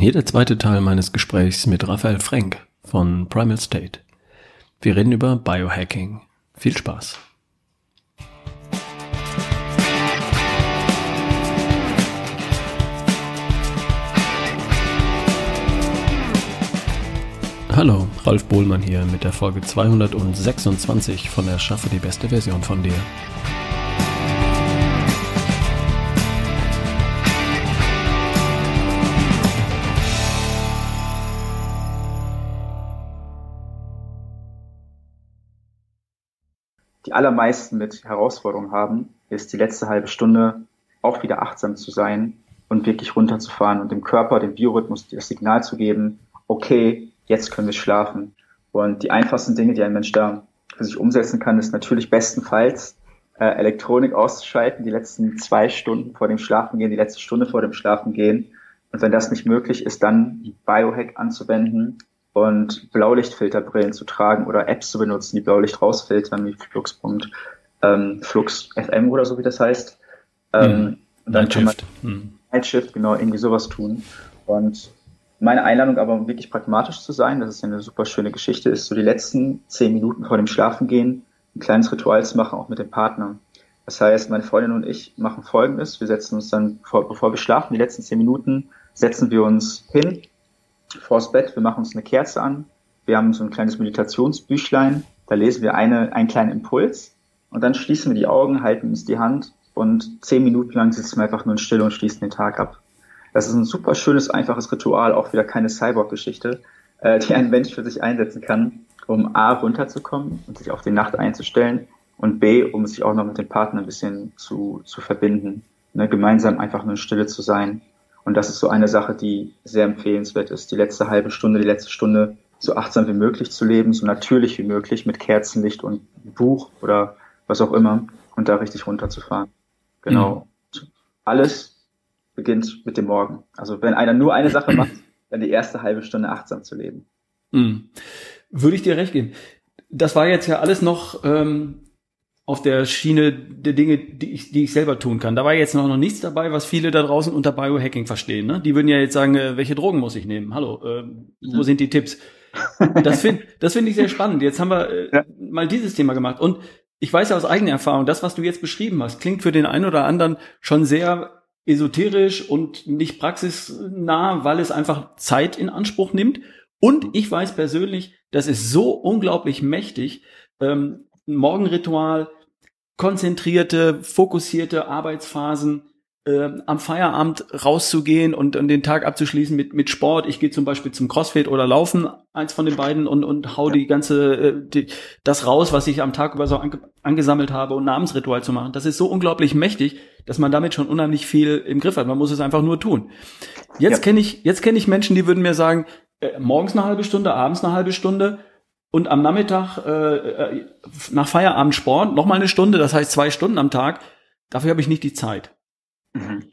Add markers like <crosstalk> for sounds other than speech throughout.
Hier der zweite Teil meines Gesprächs mit Raphael Frank von Primal State. Wir reden über Biohacking. Viel Spaß. Hallo, Ralf Bohlmann hier mit der Folge 226 von Erschaffe die beste Version von dir. Die allermeisten mit Herausforderungen haben, ist die letzte halbe Stunde auch wieder achtsam zu sein und wirklich runterzufahren und dem Körper, dem Biorhythmus das Signal zu geben, okay, jetzt können wir schlafen. Und die einfachsten Dinge, die ein Mensch da für sich umsetzen kann, ist natürlich bestenfalls äh, Elektronik auszuschalten, die letzten zwei Stunden vor dem Schlafengehen, die letzte Stunde vor dem Schlafengehen. Und wenn das nicht möglich ist, dann Biohack anzuwenden, und Blaulichtfilterbrillen zu tragen oder Apps zu benutzen, die Blaulicht rausfiltern, wie Flux. Ähm, Flux FM oder so, wie das heißt. Ähm. Und dann kann man mhm. Nightshift, genau, irgendwie sowas tun. Und meine Einladung aber, um wirklich pragmatisch zu sein, das ist ja eine super schöne Geschichte, ist so die letzten zehn Minuten vor dem Schlafengehen ein kleines Ritual zu machen, auch mit dem Partner. Das heißt, meine Freundin und ich machen Folgendes. Wir setzen uns dann, bevor wir schlafen, die letzten zehn Minuten, setzen wir uns hin, vors Bett, wir machen uns eine Kerze an, wir haben so ein kleines Meditationsbüchlein, da lesen wir eine, einen kleinen Impuls. Und dann schließen wir die Augen, halten uns die Hand. Und zehn Minuten lang sitzen wir einfach nur in Stille und schließen den Tag ab. Das ist ein super schönes, einfaches Ritual, auch wieder keine Cyborg-Geschichte, äh, die ein Mensch für sich einsetzen kann, um A, runterzukommen und sich auf die Nacht einzustellen und B, um sich auch noch mit dem Partner ein bisschen zu, zu verbinden, ne, gemeinsam einfach nur in Stille zu sein und das ist so eine Sache, die sehr empfehlenswert ist, die letzte halbe Stunde, die letzte Stunde so achtsam wie möglich zu leben, so natürlich wie möglich mit Kerzenlicht und Buch oder was auch immer und da richtig runterzufahren. Genau. Mhm. Alles beginnt mit dem Morgen. Also wenn einer nur eine Sache macht, dann die erste halbe Stunde achtsam zu leben. Mhm. Würde ich dir recht geben. Das war jetzt ja alles noch ähm, auf der Schiene der Dinge, die ich, die ich selber tun kann. Da war jetzt noch, noch nichts dabei, was viele da draußen unter Biohacking verstehen. Ne? Die würden ja jetzt sagen, äh, welche Drogen muss ich nehmen? Hallo, äh, wo sind die Tipps? Das finde das finde ich sehr spannend. Jetzt haben wir äh, ja. mal dieses Thema gemacht. Und ich weiß ja aus eigener Erfahrung, das, was du jetzt beschrieben hast, klingt für den einen oder anderen schon sehr esoterisch und nicht praxisnah, weil es einfach Zeit in Anspruch nimmt. Und ich weiß persönlich, das ist so unglaublich mächtig. Ähm, ein Morgenritual, konzentrierte, fokussierte Arbeitsphasen, äh, am Feierabend rauszugehen und, und den Tag abzuschließen mit, mit Sport. Ich gehe zum Beispiel zum Crossfit oder Laufen, eins von den beiden, und, und hau ja. die ganze, äh, die, das raus, was ich am Tag über so ange, angesammelt habe und ein Namensritual zu machen. Das ist so unglaublich mächtig, dass man damit schon unheimlich viel im Griff hat. Man muss es einfach nur tun. Jetzt ja. kenne ich, jetzt kenne ich Menschen, die würden mir sagen, äh, morgens eine halbe Stunde, abends eine halbe Stunde, und am Nachmittag äh, äh, nach Feierabend Sport noch mal eine Stunde, das heißt zwei Stunden am Tag. Dafür habe ich nicht die Zeit. Mhm.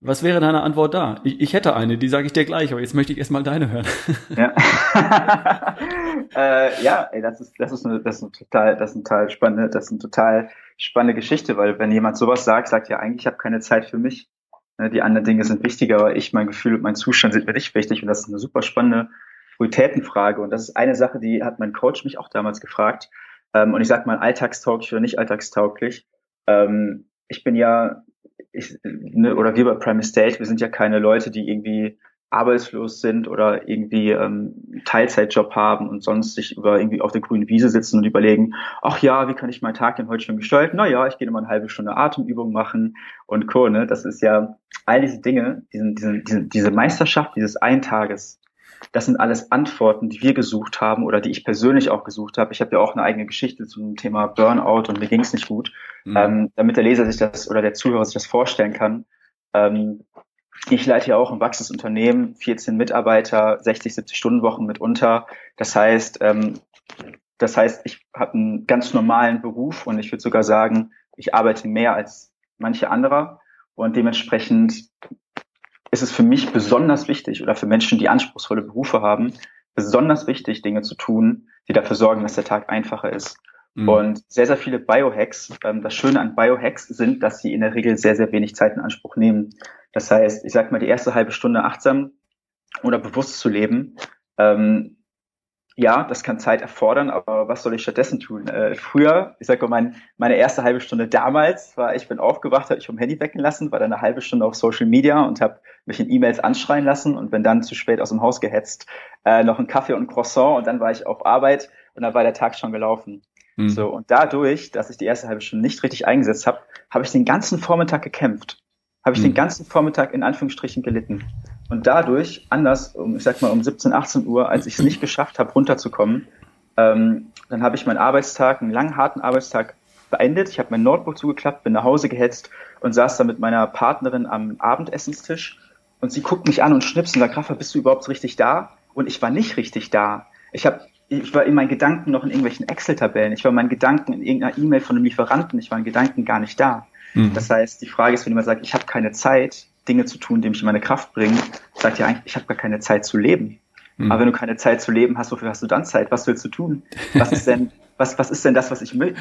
Was wäre deine Antwort da? Ich, ich hätte eine, die sage ich dir gleich, aber jetzt möchte ich erstmal deine hören. <laughs> Ja, <laughs> äh, ja ey, das ist das ist eine, das ist eine total das ist eine total spannende das ist eine total spannende Geschichte, weil wenn jemand sowas sagt, sagt ja eigentlich ich habe keine Zeit für mich. Ne, die anderen Dinge sind wichtiger, aber ich, mein Gefühl und mein Zustand sind mir nicht wichtig und das ist eine super spannende Prioritätenfrage. Und das ist eine Sache, die hat mein Coach mich auch damals gefragt. Ähm, und ich sage mal, alltagstauglich oder nicht alltagstauglich. Ähm, ich bin ja, ich, ne, oder wir bei Prime Estate, wir sind ja keine Leute, die irgendwie arbeitslos sind oder irgendwie ähm, Teilzeitjob haben und sonst sich über irgendwie auf der grünen Wiese sitzen und überlegen, ach ja, wie kann ich meinen Tag denn heute schon gestalten? Na ja, ich gehe immer eine halbe Stunde Atemübung machen und Co. Ne? Das ist ja all diese Dinge, diesen, diesen, diese, diese Meisterschaft dieses Eintages, das sind alles Antworten, die wir gesucht haben oder die ich persönlich auch gesucht habe. Ich habe ja auch eine eigene Geschichte zum Thema Burnout und mir ging es nicht gut, mhm. ähm, damit der Leser sich das oder der Zuhörer sich das vorstellen kann. Ähm, ich leite ja auch ein wachsendes Unternehmen, 14 Mitarbeiter, 60, 70 Stunden Wochen mitunter. Das heißt, ähm, das heißt, ich habe einen ganz normalen Beruf und ich würde sogar sagen, ich arbeite mehr als manche anderer und dementsprechend ist es für mich besonders wichtig oder für Menschen, die anspruchsvolle Berufe haben, besonders wichtig, Dinge zu tun, die dafür sorgen, dass der Tag einfacher ist. Mhm. Und sehr, sehr viele Biohacks, ähm, das Schöne an Biohacks sind, dass sie in der Regel sehr, sehr wenig Zeit in Anspruch nehmen. Das heißt, ich sag mal, die erste halbe Stunde achtsam oder bewusst zu leben. Ähm, ja, das kann Zeit erfordern, aber was soll ich stattdessen tun? Äh, früher, ich sag mal, mein, meine erste halbe Stunde damals war, ich bin aufgewacht, habe ich vom Handy wecken lassen, war dann eine halbe Stunde auf Social Media und habe mich in E-Mails anschreien lassen und bin dann zu spät aus dem Haus gehetzt, äh, noch einen Kaffee und ein Croissant und dann war ich auf Arbeit und dann war der Tag schon gelaufen. Mhm. So, und dadurch, dass ich die erste halbe Stunde nicht richtig eingesetzt habe, habe ich den ganzen Vormittag gekämpft. Habe ich mhm. den ganzen Vormittag in Anführungsstrichen gelitten. Und dadurch, anders, um, ich sag mal um 17, 18 Uhr, als ich es nicht geschafft habe, runterzukommen, ähm, dann habe ich meinen Arbeitstag, einen langen, harten Arbeitstag beendet. Ich habe mein Notebook zugeklappt, bin nach Hause gehetzt und saß da mit meiner Partnerin am Abendessenstisch und sie guckt mich an und schnippst und sagt, Rafa, bist du überhaupt richtig da? Und ich war nicht richtig da. Ich habe ich war in meinen Gedanken noch in irgendwelchen Excel-Tabellen. Ich war in meinen Gedanken in irgendeiner E-Mail von einem Lieferanten. Ich war in Gedanken gar nicht da. Mhm. Das heißt, die Frage ist, wenn jemand sagt, ich habe keine Zeit, Dinge zu tun, die mich in meine Kraft bringen, sagt ja eigentlich, ich habe gar keine Zeit zu leben. Mhm. Aber wenn du keine Zeit zu leben hast, wofür hast du dann Zeit? Was willst du tun? Was ist denn, <laughs> was, was ist denn das, was ich mö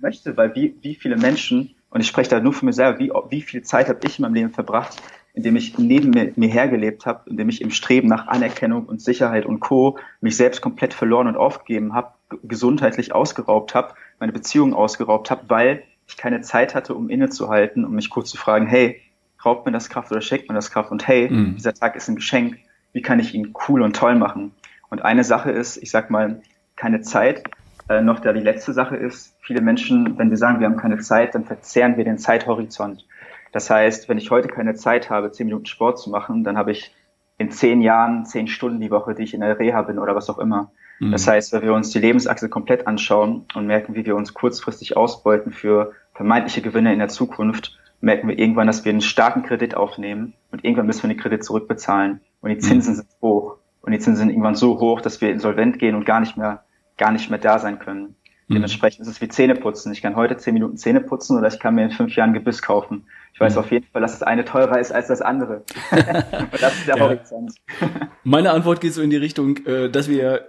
möchte? Weil wie, wie viele Menschen, und ich spreche da nur für mich selber, wie, wie viel Zeit habe ich in meinem Leben verbracht, indem ich neben mir, mir hergelebt habe, indem ich im Streben nach Anerkennung und Sicherheit und Co. mich selbst komplett verloren und aufgegeben habe, gesundheitlich ausgeraubt habe, meine Beziehungen ausgeraubt habe, weil ich keine Zeit hatte, um innezuhalten, um mich kurz zu fragen, hey, raubt mir das Kraft oder schenkt mir das Kraft? Und hey, mhm. dieser Tag ist ein Geschenk. Wie kann ich ihn cool und toll machen? Und eine Sache ist, ich sag mal, keine Zeit. Äh, noch da die letzte Sache ist, viele Menschen, wenn wir sagen, wir haben keine Zeit, dann verzehren wir den Zeithorizont. Das heißt, wenn ich heute keine Zeit habe, zehn Minuten Sport zu machen, dann habe ich in zehn Jahren zehn Stunden die Woche, die ich in der Reha bin oder was auch immer. Mhm. Das heißt, wenn wir uns die Lebensachse komplett anschauen und merken, wie wir uns kurzfristig ausbeuten für vermeintliche Gewinne in der Zukunft, merken wir irgendwann, dass wir einen starken Kredit aufnehmen und irgendwann müssen wir den Kredit zurückbezahlen und die mhm. Zinsen mhm. sind hoch und die Zinsen sind irgendwann so hoch, dass wir insolvent gehen und gar nicht mehr, gar nicht mehr da sein können. Mhm. Dementsprechend ist es wie Zähne putzen. Ich kann heute zehn Minuten Zähne putzen oder ich kann mir in fünf Jahren Gebiss kaufen. Ich weiß mhm. auf jeden Fall, dass das eine teurer ist als das andere. <laughs> Das ist der ja. Horizont. <laughs> Meine Antwort geht so in die Richtung, äh, dass wir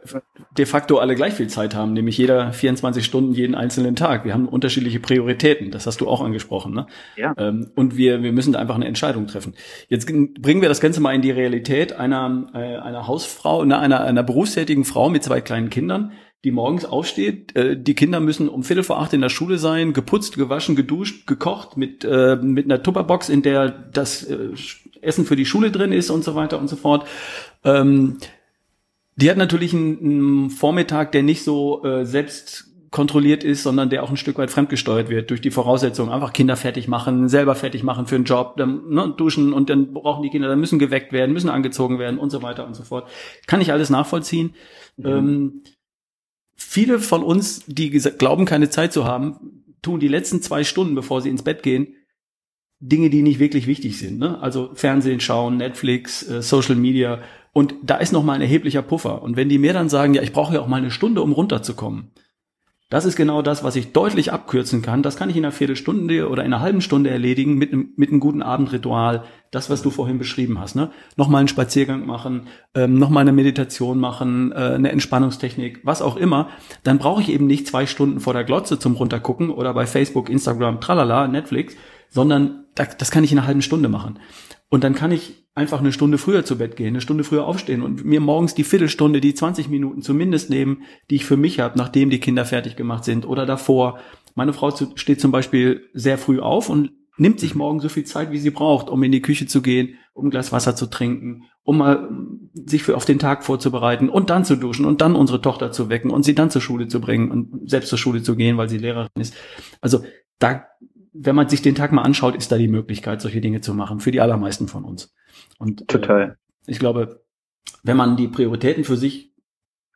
de facto alle gleich viel Zeit haben, nämlich jeder 24 Stunden jeden einzelnen Tag. Wir haben unterschiedliche Prioritäten. Das hast du auch angesprochen. Ne? Ja. Ähm, und wir, wir müssen einfach eine Entscheidung treffen. Jetzt bringen wir das Ganze mal in die Realität einer, äh, einer Hausfrau, einer, einer berufstätigen Frau mit zwei kleinen Kindern die morgens aufsteht. Äh, die Kinder müssen um Viertel vor acht in der Schule sein, geputzt, gewaschen, geduscht, gekocht mit, äh, mit einer Tupperbox, in der das äh, Essen für die Schule drin ist und so weiter und so fort. Ähm, die hat natürlich einen, einen Vormittag, der nicht so äh, selbst kontrolliert ist, sondern der auch ein Stück weit fremdgesteuert wird durch die Voraussetzungen. Einfach Kinder fertig machen, selber fertig machen für einen Job, dann ne, duschen und dann brauchen die Kinder, dann müssen geweckt werden, müssen angezogen werden und so weiter und so fort. Kann ich alles nachvollziehen. Mhm. Ähm, viele von uns, die glauben, keine Zeit zu haben, tun die letzten zwei Stunden, bevor sie ins Bett gehen, Dinge, die nicht wirklich wichtig sind. Ne? Also Fernsehen schauen, Netflix, äh, Social Media. Und da ist noch mal ein erheblicher Puffer. Und wenn die mir dann sagen, ja, ich brauche ja auch mal eine Stunde, um runterzukommen, das ist genau das, was ich deutlich abkürzen kann. Das kann ich in einer Viertelstunde oder in einer halben Stunde erledigen mit einem, mit einem guten Abendritual. Das, was du vorhin beschrieben hast. Ne? Nochmal einen Spaziergang machen, ähm, nochmal eine Meditation machen, äh, eine Entspannungstechnik, was auch immer. Dann brauche ich eben nicht zwei Stunden vor der Glotze zum Runtergucken oder bei Facebook, Instagram, tralala, Netflix, sondern das, kann ich in einer halben Stunde machen. Und dann kann ich einfach eine Stunde früher zu Bett gehen, eine Stunde früher aufstehen und mir morgens die Viertelstunde, die 20 Minuten zumindest nehmen, die ich für mich habe, nachdem die Kinder fertig gemacht sind oder davor. Meine Frau steht zum Beispiel sehr früh auf und nimmt sich morgen so viel Zeit, wie sie braucht, um in die Küche zu gehen, um ein Glas Wasser zu trinken, um mal sich für auf den Tag vorzubereiten und dann zu duschen und dann unsere Tochter zu wecken und sie dann zur Schule zu bringen und selbst zur Schule zu gehen, weil sie Lehrerin ist. Also da wenn man sich den Tag mal anschaut, ist da die Möglichkeit, solche Dinge zu machen, für die allermeisten von uns. Und Total. Äh, ich glaube, wenn man die Prioritäten für sich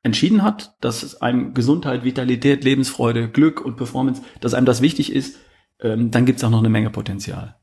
entschieden hat, dass einem Gesundheit, Vitalität, Lebensfreude, Glück und Performance, dass einem das wichtig ist, ähm, dann gibt es auch noch eine Menge Potenzial.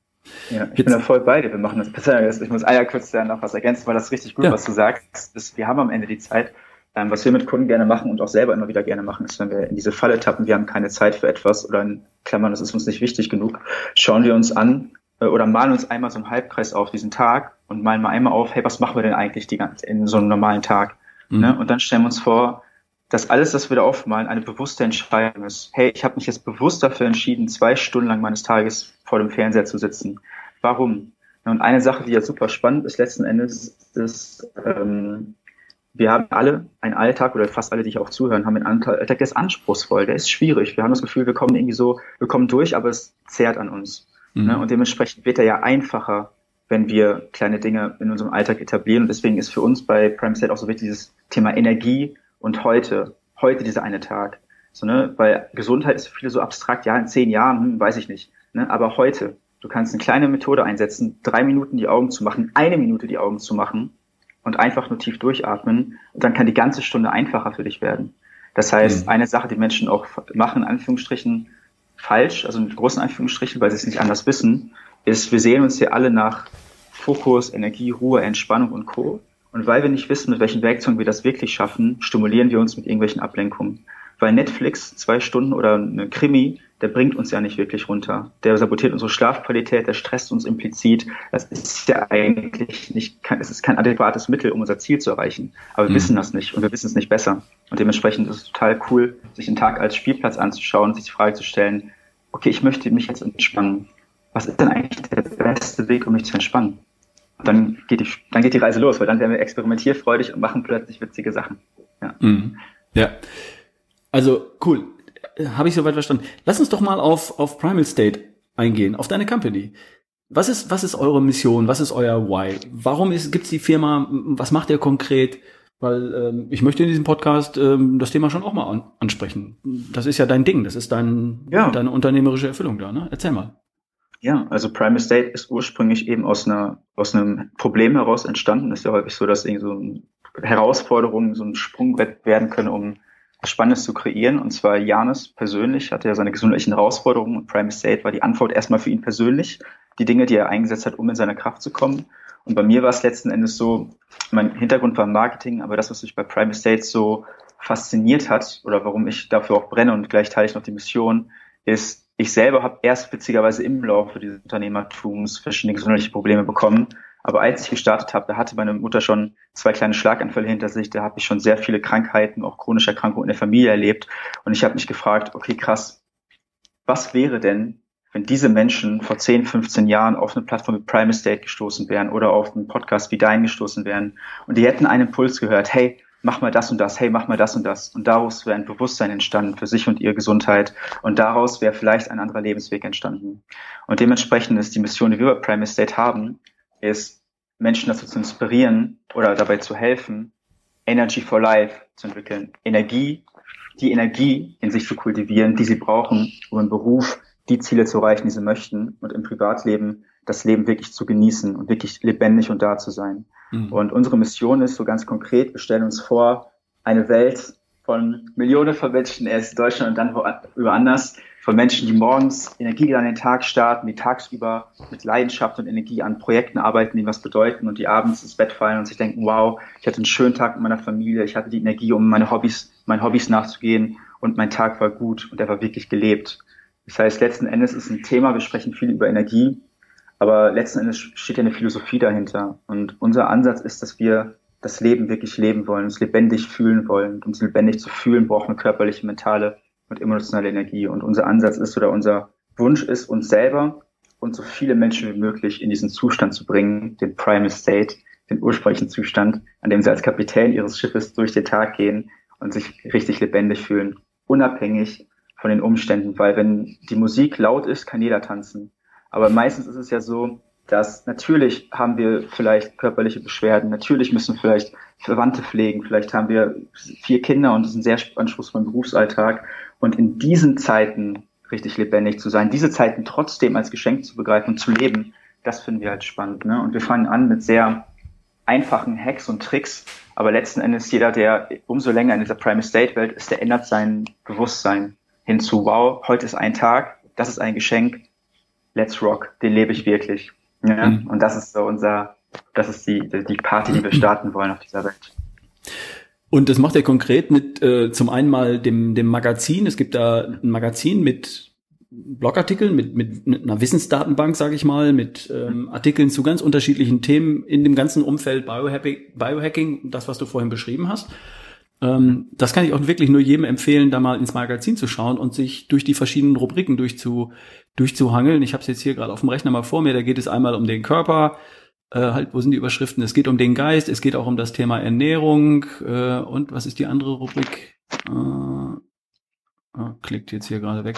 Ja, ich Jetzt, bin da voll bei dir. Wir machen das besser. Ich muss Eier kurz da noch was ergänzen, weil das richtig gut, ja. was du sagst. Ist, wir haben am Ende die Zeit. Ähm, was wir mit Kunden gerne machen und auch selber immer wieder gerne machen, ist, wenn wir in diese Falle tappen, wir haben keine Zeit für etwas oder in Klammern, das ist uns nicht wichtig genug, schauen wir uns an äh, oder malen uns einmal so einen Halbkreis auf diesen Tag und malen mal einmal auf, hey, was machen wir denn eigentlich die ganze, in so einem normalen Tag? Mhm. Ne? Und dann stellen wir uns vor, dass alles, was wir da aufmalen, eine bewusste Entscheidung ist. Hey, ich habe mich jetzt bewusst dafür entschieden, zwei Stunden lang meines Tages vor dem Fernseher zu sitzen. Warum? Und eine Sache, die ja super spannend ist letzten Endes, ist, ähm, wir haben alle einen Alltag oder fast alle, die hier auch zuhören, haben einen Alltag, der ist anspruchsvoll, der ist schwierig. Wir haben das Gefühl, wir kommen irgendwie so, wir kommen durch, aber es zehrt an uns. Mhm. Ne? Und dementsprechend wird er ja einfacher, wenn wir kleine Dinge in unserem Alltag etablieren. Und deswegen ist für uns bei Prime State auch so wichtig dieses Thema Energie und heute, heute dieser eine Tag. So, ne? Weil Gesundheit ist für viele so abstrakt, ja, in zehn Jahren, hm, weiß ich nicht. Ne? Aber heute, du kannst eine kleine Methode einsetzen, drei Minuten die Augen zu machen, eine Minute die Augen zu machen und einfach nur tief durchatmen. Und dann kann die ganze Stunde einfacher für dich werden. Das heißt, mhm. eine Sache, die Menschen auch machen, in Anführungsstrichen, falsch, also mit großen Anführungsstrichen, weil sie es nicht anders wissen, ist, wir sehen uns hier alle nach Fokus, Energie, Ruhe, Entspannung und Co. Und weil wir nicht wissen, mit welchen Werkzeugen wir das wirklich schaffen, stimulieren wir uns mit irgendwelchen Ablenkungen. Weil Netflix zwei Stunden oder eine Krimi, der bringt uns ja nicht wirklich runter. Der sabotiert unsere Schlafqualität, der stresst uns implizit. Das ist ja eigentlich nicht, es ist kein adäquates Mittel, um unser Ziel zu erreichen. Aber wir mhm. wissen das nicht und wir wissen es nicht besser. Und dementsprechend ist es total cool, sich den Tag als Spielplatz anzuschauen und sich die Frage zu stellen, okay, ich möchte mich jetzt entspannen. Was ist denn eigentlich der beste Weg, um mich zu entspannen? Und dann geht die, dann geht die Reise los, weil dann werden wir experimentierfreudig und machen plötzlich witzige Sachen. Ja. Mhm. Ja. Also cool. Habe ich soweit verstanden. Lass uns doch mal auf, auf Primal State eingehen, auf deine Company. Was ist, was ist eure Mission? Was ist euer Why? Warum ist, gibt's die Firma? Was macht ihr konkret? Weil ähm, ich möchte in diesem Podcast ähm, das Thema schon auch mal an, ansprechen. Das ist ja dein Ding, das ist dein, ja. deine unternehmerische Erfüllung da, ne? Erzähl mal. Ja, also Prime Estate ist ursprünglich eben aus einer aus einem Problem heraus entstanden. ist ja häufig so, dass irgendwie so eine Herausforderungen so ein Sprungbrett werden können, um Spannendes zu kreieren. Und zwar Janis persönlich hatte ja seine gesundheitlichen Herausforderungen und Prime Estate war die Antwort erstmal für ihn persönlich, die Dinge, die er eingesetzt hat, um in seine Kraft zu kommen. Und bei mir war es letzten Endes so, mein Hintergrund war Marketing, aber das, was mich bei Prime Estate so fasziniert hat oder warum ich dafür auch brenne und gleich teile ich noch die Mission, ist, ich selber habe erst witzigerweise im Laufe dieses Unternehmertums verschiedene gesundheitliche Probleme bekommen. Aber als ich gestartet habe, da hatte meine Mutter schon zwei kleine Schlaganfälle hinter sich. Da habe ich schon sehr viele Krankheiten, auch chronische Erkrankungen in der Familie erlebt. Und ich habe mich gefragt, okay, krass, was wäre denn, wenn diese Menschen vor 10, 15 Jahren auf eine Plattform wie Prime Estate gestoßen wären oder auf einen Podcast wie Dein gestoßen wären und die hätten einen Impuls gehört, hey, mach mal das und das, hey, mach mal das und das. Und daraus wäre ein Bewusstsein entstanden für sich und ihre Gesundheit. Und daraus wäre vielleicht ein anderer Lebensweg entstanden. Und dementsprechend ist die Mission, die wir bei Prime Estate haben, ist, Menschen dazu zu inspirieren oder dabei zu helfen, Energy for Life zu entwickeln. Energie, die Energie in sich zu kultivieren, die sie brauchen, um im Beruf die Ziele zu erreichen, die sie möchten und im Privatleben das Leben wirklich zu genießen und wirklich lebendig und da zu sein. Mhm. Und unsere Mission ist so ganz konkret, wir stellen uns vor, eine Welt von Millionen von Menschen, erst in Deutschland und dann woanders, von Menschen, die morgens Energie an den Tag starten, die tagsüber mit Leidenschaft und Energie an Projekten arbeiten, die was bedeuten und die abends ins Bett fallen und sich denken, wow, ich hatte einen schönen Tag mit meiner Familie, ich hatte die Energie, um meine Hobbys, meinen Hobbys nachzugehen und mein Tag war gut und er war wirklich gelebt. Das heißt, letzten Endes ist ein Thema, wir sprechen viel über Energie, aber letzten Endes steht ja eine Philosophie dahinter. Und unser Ansatz ist, dass wir das Leben wirklich leben wollen, uns lebendig fühlen wollen. Und uns lebendig zu fühlen, brauchen wir körperliche, mentale und emotionale Energie. Und unser Ansatz ist oder unser Wunsch ist, uns selber und so viele Menschen wie möglich in diesen Zustand zu bringen, den Primal State, den ursprünglichen Zustand, an dem sie als Kapitän ihres Schiffes durch den Tag gehen und sich richtig lebendig fühlen, unabhängig von den Umständen. Weil wenn die Musik laut ist, kann jeder tanzen. Aber meistens ist es ja so, dass natürlich haben wir vielleicht körperliche Beschwerden, natürlich müssen vielleicht Verwandte pflegen, vielleicht haben wir vier Kinder und es ist ein sehr anspruchsvoller Berufsalltag. Und in diesen Zeiten richtig lebendig zu sein, diese Zeiten trotzdem als Geschenk zu begreifen und zu leben, das finden wir halt spannend. Ne? Und wir fangen an mit sehr einfachen Hacks und Tricks, aber letzten Endes jeder, der umso länger in dieser Prime State Welt ist, der ändert sein Bewusstsein hinzu, wow, heute ist ein Tag, das ist ein Geschenk, Let's Rock, den lebe ich wirklich. Ja? Mhm. Und das ist so unser, das ist die, die Party, die wir starten wollen auf dieser Welt. Und das macht er konkret mit äh, zum einen mal dem, dem Magazin. Es gibt da ein Magazin mit Blogartikeln, mit, mit, mit einer Wissensdatenbank, sage ich mal, mit ähm, Artikeln zu ganz unterschiedlichen Themen in dem ganzen Umfeld Biohacking, Biohacking, das, was du vorhin beschrieben hast. Ähm, das kann ich auch wirklich nur jedem empfehlen, da mal ins Magazin zu schauen und sich durch die verschiedenen Rubriken durchzu, durchzuhangeln. Ich habe es jetzt hier gerade auf dem Rechner mal vor mir. Da geht es einmal um den Körper, äh, halt, wo sind die Überschriften? Es geht um den Geist, es geht auch um das Thema Ernährung äh, und was ist die andere Rubrik? Äh, Ah, klickt jetzt hier gerade weg.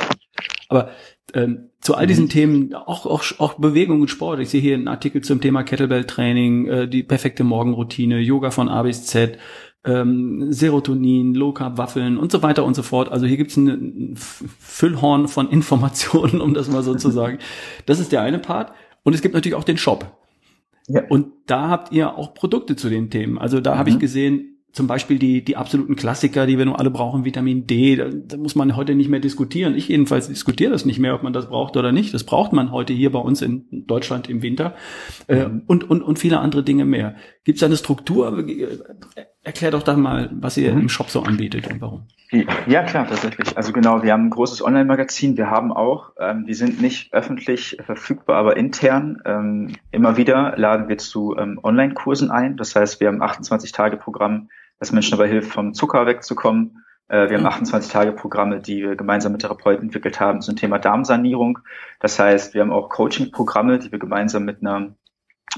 Aber ähm, zu all diesen mhm. Themen, auch, auch, auch Bewegung und Sport. Ich sehe hier einen Artikel zum Thema Kettlebell-Training, äh, die perfekte Morgenroutine, Yoga von A bis Z, ähm, Serotonin, Low Carb Waffeln und so weiter und so fort. Also hier gibt's ein, ein Füllhorn von <laughs> Informationen, um das mal so zu sagen. Das ist der eine Part. Und es gibt natürlich auch den Shop. Ja. Und da habt ihr auch Produkte zu den Themen. Also da mhm. habe ich gesehen, zum Beispiel die, die absoluten Klassiker, die wir nun alle brauchen, Vitamin D, da, da muss man heute nicht mehr diskutieren. Ich jedenfalls diskutiere das nicht mehr, ob man das braucht oder nicht. Das braucht man heute hier bei uns in Deutschland im Winter äh, mhm. und, und, und viele andere Dinge mehr. Gibt es eine Struktur? Erklär doch da mal, was ihr mhm. im Shop so anbietet und warum. Ja, klar, tatsächlich. Also genau, wir haben ein großes Online-Magazin. Wir haben auch, ähm, die sind nicht öffentlich verfügbar, aber intern. Ähm, immer wieder laden wir zu ähm, Online-Kursen ein. Das heißt, wir haben 28-Tage-Programm dass Menschen dabei hilft, vom Zucker wegzukommen. Äh, wir haben 28-Tage-Programme, die wir gemeinsam mit Therapeuten entwickelt haben zum Thema Darmsanierung. Das heißt, wir haben auch Coaching-Programme, die wir gemeinsam mit einer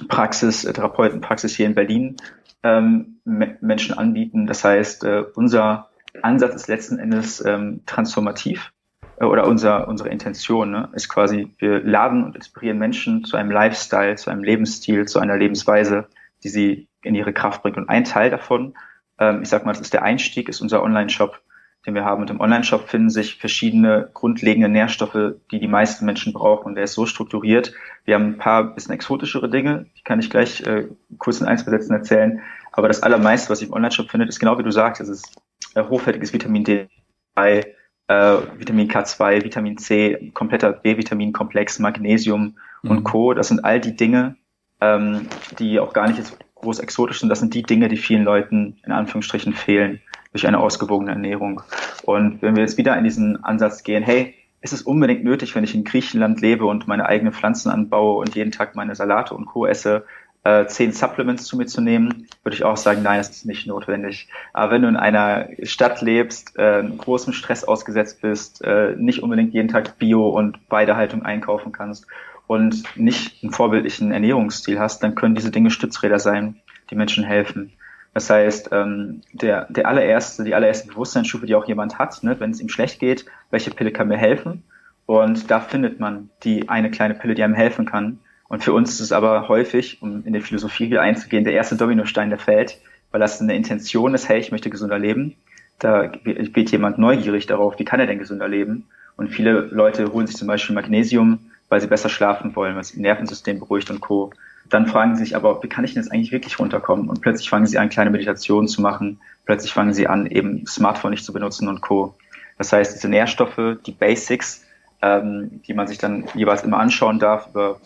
Praxis, äh, Therapeutenpraxis hier in Berlin ähm, Menschen anbieten. Das heißt, äh, unser Ansatz ist letzten Endes ähm, transformativ äh, oder unser, unsere Intention ne, ist quasi, wir laden und inspirieren Menschen zu einem Lifestyle, zu einem Lebensstil, zu einer Lebensweise, die sie in ihre Kraft bringt. Und ein Teil davon ähm, ich sag mal, das ist der Einstieg, ist unser Online-Shop, den wir haben. Und im Online-Shop finden sich verschiedene grundlegende Nährstoffe, die die meisten Menschen brauchen. Und der ist so strukturiert. Wir haben ein paar bisschen exotischere Dinge, die kann ich gleich äh, kurz in Einzelsätzen erzählen. Aber das allermeiste, was ich im Online-Shop finde, ist genau wie du sagst, es ist äh, hochwertiges Vitamin D, äh, Vitamin K2, Vitamin C, kompletter B-Vitaminkomplex, Magnesium mhm. und Co. Das sind all die Dinge, ähm, die auch gar nicht jetzt groß exotisch sind, das sind die Dinge, die vielen Leuten in Anführungsstrichen fehlen durch eine ausgewogene Ernährung. Und wenn wir jetzt wieder in diesen Ansatz gehen, hey, ist es unbedingt nötig, wenn ich in Griechenland lebe und meine eigenen Pflanzen anbaue und jeden Tag meine Salate und Co. esse, äh, zehn Supplements zu mir zu nehmen, würde ich auch sagen, nein, das ist nicht notwendig. Aber wenn du in einer Stadt lebst, äh, großem Stress ausgesetzt bist, äh, nicht unbedingt jeden Tag Bio und beide Haltung einkaufen kannst und nicht einen vorbildlichen Ernährungsstil hast, dann können diese Dinge Stützräder sein, die Menschen helfen. Das heißt, ähm, der, der allererste, die allererste Bewusstseinsstufe, die auch jemand hat, ne, wenn es ihm schlecht geht, welche Pille kann mir helfen? Und da findet man die eine kleine Pille, die einem helfen kann. Und für uns ist es aber häufig, um in die Philosophie hier einzugehen, der erste Dominostein, der fällt, weil das eine Intention ist, hey, ich möchte gesünder leben. Da wird jemand neugierig darauf, wie kann er denn gesünder leben? Und viele Leute holen sich zum Beispiel Magnesium, weil sie besser schlafen wollen, weil das Nervensystem beruhigt und Co. Dann fragen sie sich aber, wie kann ich denn jetzt eigentlich wirklich runterkommen? Und plötzlich fangen sie an, kleine Meditationen zu machen. Plötzlich fangen sie an, eben Smartphone nicht zu benutzen und Co. Das heißt, diese Nährstoffe, die Basics, ähm, die man sich dann jeweils immer anschauen darf über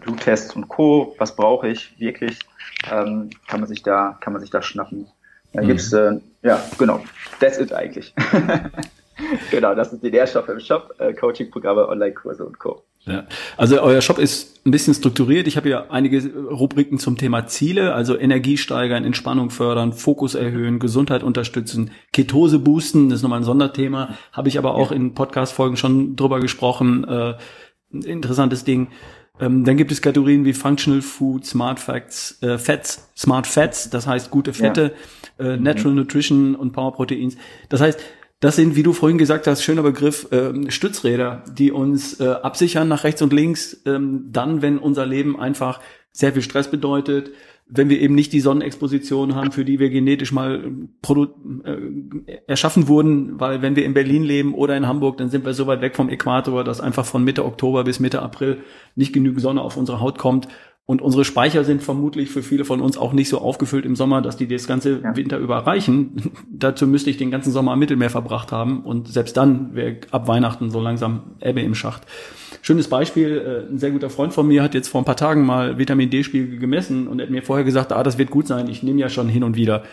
Bluttests und Co. Was brauche ich wirklich? Ähm, kann man sich da, kann man sich da schnappen. Da mhm. gibt's, äh, ja, genau. That's it eigentlich. <laughs> genau, das sind die Nährstoffe im Shop, äh, Coaching-Programme, Online-Kurse und Co. Ja. Also euer Shop ist ein bisschen strukturiert. Ich habe ja einige Rubriken zum Thema Ziele, also Energie steigern, Entspannung fördern, Fokus erhöhen, Gesundheit unterstützen, Ketose boosten, das ist nochmal ein Sonderthema. Habe ich aber auch ja. in Podcast-Folgen schon drüber gesprochen. Äh, interessantes Ding. Ähm, dann gibt es Kategorien wie Functional Food, Smart Facts, äh, Fats, Smart Fats, das heißt gute Fette, ja. äh, Natural mhm. Nutrition und Power Proteins. Das heißt, das sind, wie du vorhin gesagt hast, schöner Begriff, äh, Stützräder, die uns äh, absichern nach rechts und links, ähm, dann, wenn unser Leben einfach sehr viel Stress bedeutet, wenn wir eben nicht die Sonnenexposition haben, für die wir genetisch mal äh, erschaffen wurden, weil wenn wir in Berlin leben oder in Hamburg, dann sind wir so weit weg vom Äquator, dass einfach von Mitte Oktober bis Mitte April nicht genügend Sonne auf unsere Haut kommt und unsere Speicher sind vermutlich für viele von uns auch nicht so aufgefüllt im Sommer, dass die das ganze ja. Winter überreichen. <laughs> Dazu müsste ich den ganzen Sommer am Mittelmeer verbracht haben. Und selbst dann wäre ab Weihnachten so langsam Ebbe im Schacht. Schönes Beispiel, äh, ein sehr guter Freund von mir hat jetzt vor ein paar Tagen mal Vitamin D-Spiegel gemessen und er hat mir vorher gesagt, ah, das wird gut sein, ich nehme ja schon hin und wieder.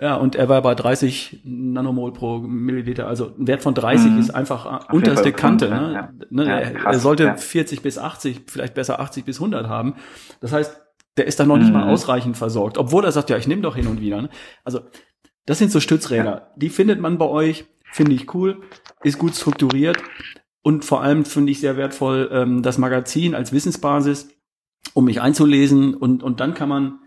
Ja, und er war bei 30 Nanomol pro Milliliter. Also ein Wert von 30 mhm. ist einfach Auf unterste Kante. Ne? Ja. Ne? Ja, er, er, sollte ja. 40 bis 80, vielleicht besser 80 bis 100 haben. Das heißt, der ist dann noch nicht mhm. mal ausreichend versorgt, obwohl er sagt, ja, ich nehme doch hin und wieder. Ne? Also Das sind so Stützräder. Die findet man bei euch, finde ich cool, ist gut strukturiert und vor allem finde ich sehr wertvoll ähm, das Magazin als Wissensbasis, um mich einzulesen und, und dann kann man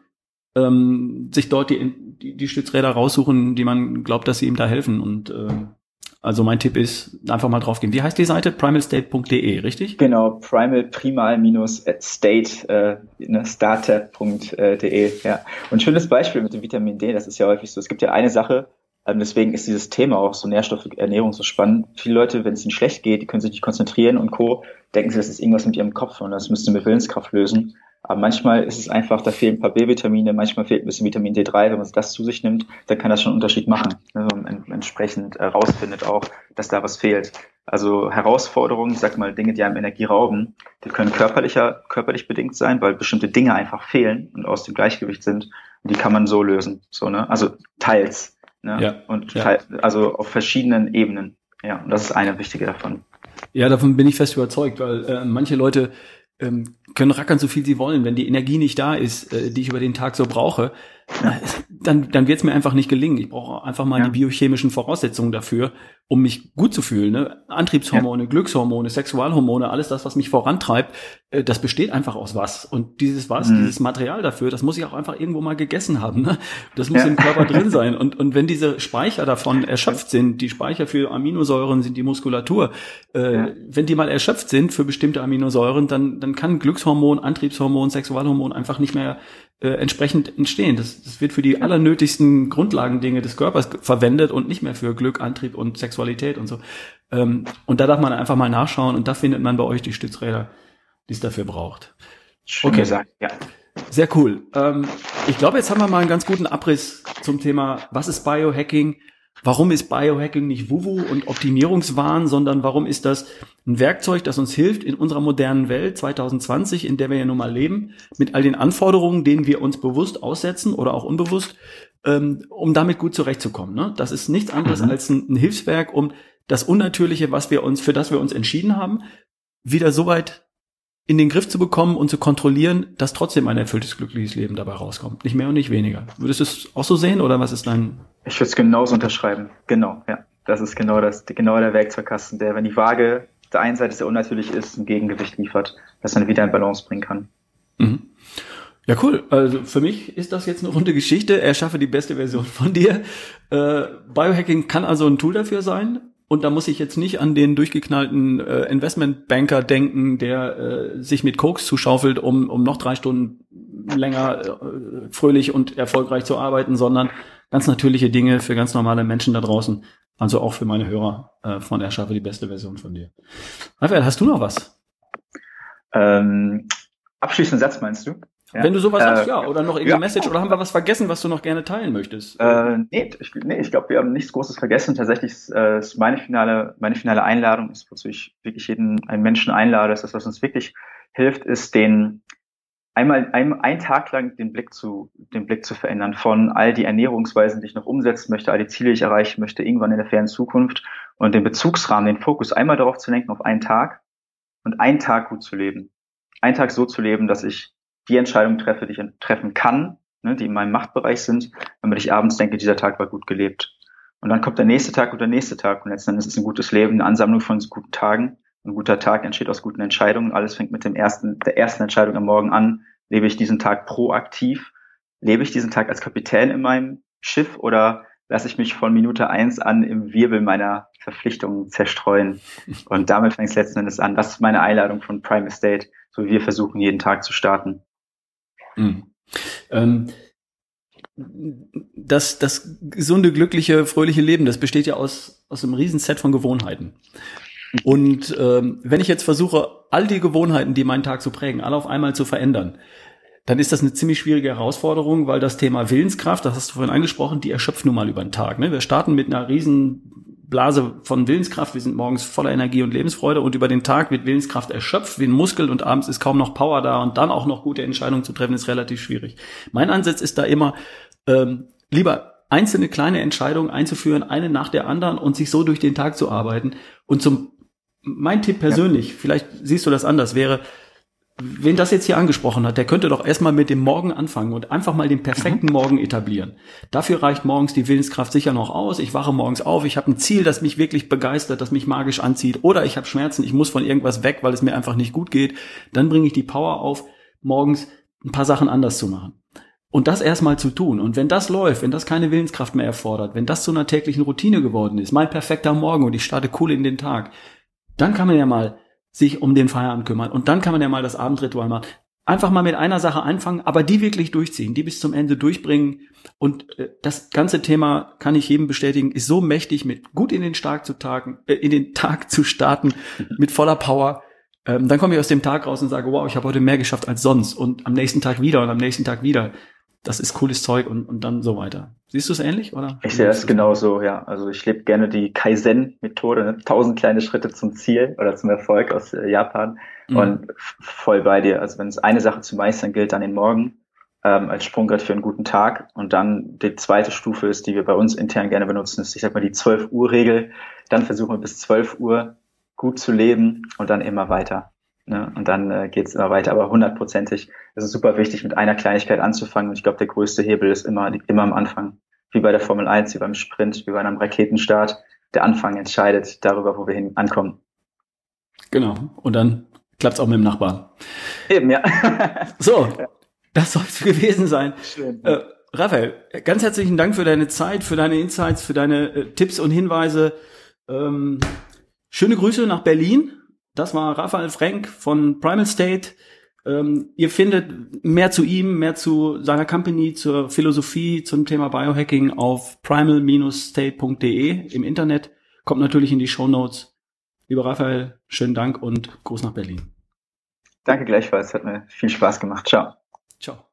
ähm, sich dort die, die, die Stützräder raussuchen, die man glaubt, dass sie ihm da helfen. Und ähm, also mein Tipp ist, einfach mal drauf gehen. Wie heißt die Seite? primalstate.de, richtig? Genau, primal primal-state, äh, ne, startup.de, ja. Und schönes Beispiel mit dem Vitamin D, das ist ja häufig so. Es gibt ja eine Sache, ähm, deswegen ist dieses Thema auch so Nährstoffernährung so spannend. Viele Leute, wenn es ihnen schlecht geht, die können sich nicht konzentrieren und Co., denken sie, das ist irgendwas mit ihrem Kopf und das müsste mit Willenskraft lösen. Aber manchmal ist es einfach, da fehlen ein paar B-Vitamine, manchmal fehlt ein bisschen Vitamin D3. Wenn man das zu sich nimmt, dann kann das schon einen Unterschied machen. Also entsprechend herausfindet auch, dass da was fehlt. Also Herausforderungen, ich sag mal, Dinge, die einem Energie rauben, die können körperlicher, körperlich bedingt sein, weil bestimmte Dinge einfach fehlen und aus dem Gleichgewicht sind. Und die kann man so lösen. So, ne? Also teils. Ne? Ja, und ja. Teils, also auf verschiedenen Ebenen. Ja, und das ist eine wichtige davon. Ja, davon bin ich fest überzeugt, weil äh, manche Leute ähm, können rackern so viel sie wollen. Wenn die Energie nicht da ist, äh, die ich über den Tag so brauche, <laughs> dann, dann wird es mir einfach nicht gelingen. Ich brauche einfach mal ja. die biochemischen Voraussetzungen dafür, um mich gut zu fühlen. Ne? Antriebshormone, ja. Glückshormone, Sexualhormone, alles das, was mich vorantreibt, äh, das besteht einfach aus was. Und dieses was, mhm. dieses Material dafür, das muss ich auch einfach irgendwo mal gegessen haben. Ne? Das muss ja. im Körper drin <laughs> sein. Und, und wenn diese Speicher davon erschöpft sind, die Speicher für Aminosäuren sind die Muskulatur, äh, wenn die mal erschöpft sind für bestimmte Aminosäuren, dann, dann kann Glückshormon, Antriebshormon, Sexualhormon einfach nicht mehr äh, entsprechend entstehen. Das, das wird für die allernötigsten Grundlagendinge des Körpers verwendet und nicht mehr für Glück, Antrieb und Sexualität und so. Ähm, und da darf man einfach mal nachschauen und da findet man bei euch die Stützräder, die es dafür braucht. Schön okay. gesagt, ja. Sehr cool. Ähm, ich glaube, jetzt haben wir mal einen ganz guten Abriss zum Thema, was ist Biohacking? Warum ist Biohacking nicht Wuwu und Optimierungswahn, sondern warum ist das ein Werkzeug, das uns hilft in unserer modernen Welt 2020, in der wir ja nun mal leben, mit all den Anforderungen, denen wir uns bewusst aussetzen oder auch unbewusst, ähm, um damit gut zurechtzukommen. Ne? Das ist nichts anderes mhm. als ein, ein Hilfswerk, um das Unnatürliche, was wir uns, für das wir uns entschieden haben, wieder so weit in den Griff zu bekommen und zu kontrollieren, dass trotzdem ein erfülltes, glückliches Leben dabei rauskommt. Nicht mehr und nicht weniger. Würdest du es auch so sehen oder was ist dein? Ich würde es genauso unterschreiben. Genau, ja. Das ist genau das, genau der Werkzeugkasten, der, wenn die Waage der einen Seite sehr unnatürlich ist, ein Gegengewicht liefert, das dann wieder in Balance bringen kann. Mhm. Ja, cool. Also für mich ist das jetzt eine runde Geschichte. Erschaffe die beste Version von dir. Äh, Biohacking kann also ein Tool dafür sein. Und da muss ich jetzt nicht an den durchgeknallten äh, Investmentbanker denken, der äh, sich mit Koks zuschaufelt, um, um noch drei Stunden länger äh, fröhlich und erfolgreich zu arbeiten, sondern ganz natürliche Dinge für ganz normale Menschen da draußen. Also auch für meine Hörer äh, von Erschaffe die beste Version von dir. Raphael, hast du noch was? Ähm, abschließenden Satz meinst du? Ja. Wenn du sowas äh, hast, ja. Oder noch irgendeine ja. Message. Oder haben wir was vergessen, was du noch gerne teilen möchtest? Äh, nee, ich, nee, ich glaube, wir haben nichts Großes vergessen. Tatsächlich ist, äh, ist meine finale, meine finale Einladung, ist, wozu ich wirklich jeden einen Menschen einlade, ist das, was uns wirklich hilft, ist den einmal ein, einen Tag lang den Blick zu den Blick zu verändern von all die Ernährungsweisen, die ich noch umsetzen möchte, all die Ziele, die ich erreichen möchte, irgendwann in der fernen Zukunft und den Bezugsrahmen, den Fokus einmal darauf zu lenken auf einen Tag und einen Tag gut zu leben, einen Tag so zu leben, dass ich die Entscheidung treffe, die ich treffen kann, ne, die in meinem Machtbereich sind, damit ich abends denke, dieser Tag war gut gelebt. Und dann kommt der nächste Tag und der nächste Tag und letztendlich ist es ein gutes Leben, eine Ansammlung von guten Tagen. Ein guter Tag entsteht aus guten Entscheidungen. Alles fängt mit dem ersten, der ersten Entscheidung am Morgen an. Lebe ich diesen Tag proaktiv? Lebe ich diesen Tag als Kapitän in meinem Schiff oder lasse ich mich von Minute eins an im Wirbel meiner Verpflichtungen zerstreuen? <laughs> Und damit fängt es letzten Endes an. Das ist meine Einladung von Prime Estate, so wie wir versuchen, jeden Tag zu starten. Mhm. Ähm, das, das gesunde, glückliche, fröhliche Leben, das besteht ja aus, aus einem riesen Set von Gewohnheiten. Und ähm, wenn ich jetzt versuche, all die Gewohnheiten, die meinen Tag zu prägen, alle auf einmal zu verändern, dann ist das eine ziemlich schwierige Herausforderung, weil das Thema Willenskraft, das hast du vorhin angesprochen, die erschöpft nun mal über den Tag. Ne? Wir starten mit einer riesen Blase von Willenskraft. Wir sind morgens voller Energie und Lebensfreude und über den Tag wird Willenskraft erschöpft wie ein Muskel und abends ist kaum noch Power da und dann auch noch gute Entscheidungen zu treffen, ist relativ schwierig. Mein Ansatz ist da immer, ähm, lieber einzelne kleine Entscheidungen einzuführen, eine nach der anderen und sich so durch den Tag zu arbeiten. Und zum, mein Tipp persönlich, ja. vielleicht siehst du das anders, wäre, wen das jetzt hier angesprochen hat, der könnte doch erstmal mit dem Morgen anfangen und einfach mal den perfekten mhm. Morgen etablieren. Dafür reicht morgens die Willenskraft sicher noch aus. Ich wache morgens auf, ich habe ein Ziel, das mich wirklich begeistert, das mich magisch anzieht. Oder ich habe Schmerzen, ich muss von irgendwas weg, weil es mir einfach nicht gut geht. Dann bringe ich die Power auf, morgens ein paar Sachen anders zu machen. Und das erstmal zu tun. Und wenn das läuft, wenn das keine Willenskraft mehr erfordert, wenn das zu einer täglichen Routine geworden ist, mein perfekter Morgen und ich starte cool in den Tag, dann kann man ja mal sich um den Feierabend kümmern. Und dann kann man ja mal das Abendritual machen. Einfach mal mit einer Sache anfangen, aber die wirklich durchziehen, die bis zum Ende durchbringen. Und äh, das ganze Thema, kann ich jedem bestätigen, ist so mächtig, mit gut in den Tag zu tagen, äh, in den <laughs> Tag zu starten, mit voller Power. Ähm, dann komme ich aus dem Tag raus und sage, wow, ich habe heute mehr geschafft als sonst. Und am nächsten Tag wieder und am nächsten Tag wieder das ist cooles Zeug und, und dann so weiter. Siehst du es ähnlich, oder? Ich sehe das genauso, ja. Also ich lebe gerne die Kaizen-Methode, ne? tausend kleine Schritte zum Ziel oder zum Erfolg aus äh, Japan mhm. und voll bei dir. Also wenn es eine Sache zu meistern gilt, dann den Morgen ähm, als Sprungbrett für einen guten Tag und dann die zweite Stufe ist, die wir bei uns intern gerne benutzen, ist, ich sag mal, die 12 Uhr Regel. Dann versuchen wir bis 12 Uhr gut zu leben und dann immer weiter. Ne? Und dann äh, geht es immer weiter. Aber hundertprozentig ist es super wichtig, mit einer Kleinigkeit anzufangen. Und ich glaube, der größte Hebel ist immer, immer am Anfang. Wie bei der Formel 1, wie beim Sprint, wie bei einem Raketenstart. Der Anfang entscheidet darüber, wo wir hin ankommen. Genau. Und dann klappt's auch mit dem Nachbarn. Eben, ja. <laughs> so, das soll es gewesen sein. Schön. Äh, Raphael, ganz herzlichen Dank für deine Zeit, für deine Insights, für deine äh, Tipps und Hinweise. Ähm, schöne Grüße nach Berlin. Das war Raphael Frank von Primal State. Ähm, ihr findet mehr zu ihm, mehr zu seiner Company, zur Philosophie, zum Thema Biohacking auf primal-state.de im Internet. Kommt natürlich in die Show Notes. Lieber Raphael, schönen Dank und Gruß nach Berlin. Danke gleichfalls. Hat mir viel Spaß gemacht. Ciao. Ciao.